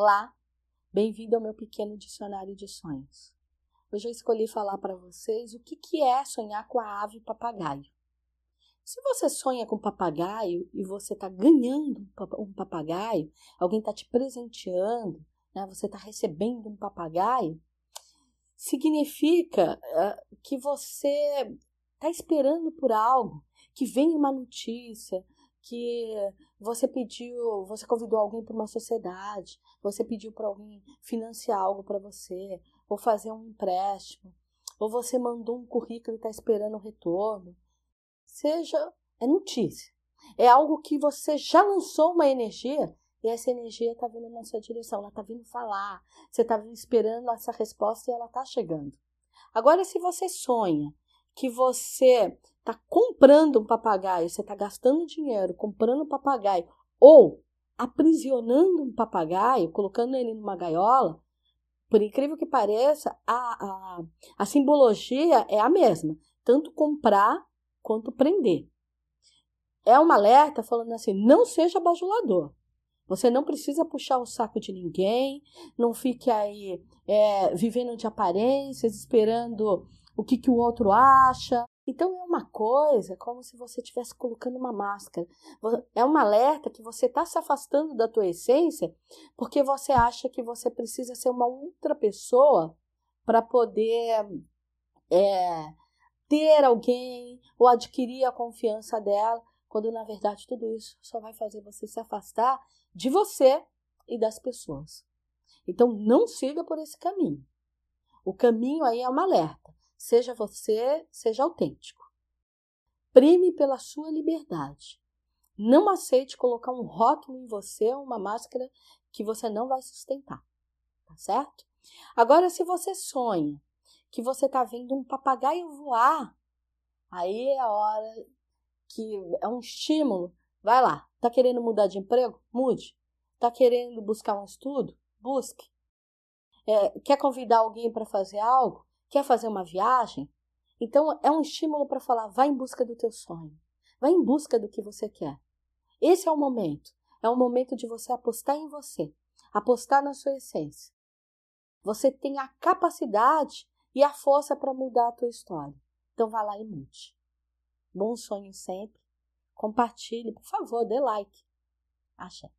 Olá, bem-vindo ao meu pequeno dicionário de sonhos. Hoje eu escolhi falar para vocês o que, que é sonhar com a ave papagaio. Se você sonha com papagaio e você está ganhando um papagaio, alguém está te presenteando, né, você está recebendo um papagaio, significa uh, que você está esperando por algo, que vem uma notícia, que você pediu, você convidou alguém para uma sociedade, você pediu para alguém financiar algo para você, ou fazer um empréstimo, ou você mandou um currículo e está esperando o retorno. Seja, é notícia. É algo que você já lançou uma energia e essa energia está vindo na sua direção, ela está vindo falar. Você está esperando essa resposta e ela está chegando. Agora, se você sonha que você está comprando um papagaio, você está gastando dinheiro comprando um papagaio, ou aprisionando um papagaio, colocando ele numa gaiola, por incrível que pareça, a, a, a simbologia é a mesma, tanto comprar quanto prender. É um alerta falando assim: não seja bajulador. Você não precisa puxar o saco de ninguém, não fique aí é, vivendo de aparências, esperando o que, que o outro acha. Então é uma coisa como se você estivesse colocando uma máscara. É um alerta que você está se afastando da tua essência porque você acha que você precisa ser uma outra pessoa para poder é, ter alguém ou adquirir a confiança dela, quando na verdade tudo isso só vai fazer você se afastar de você e das pessoas. Então não siga por esse caminho. O caminho aí é um alerta. Seja você, seja autêntico. Prime pela sua liberdade. Não aceite colocar um rótulo em você, uma máscara que você não vai sustentar. Tá certo? Agora, se você sonha que você está vendo um papagaio voar, aí é a hora que é um estímulo. Vai lá. Tá querendo mudar de emprego? Mude. Tá querendo buscar um estudo? Busque. É, quer convidar alguém para fazer algo? Quer fazer uma viagem? Então é um estímulo para falar: vai em busca do teu sonho, vai em busca do que você quer. Esse é o momento. É o momento de você apostar em você, apostar na sua essência. Você tem a capacidade e a força para mudar a tua história. Então vá lá e mude. Bom sonho sempre. Compartilhe, por favor, dê like. Acha.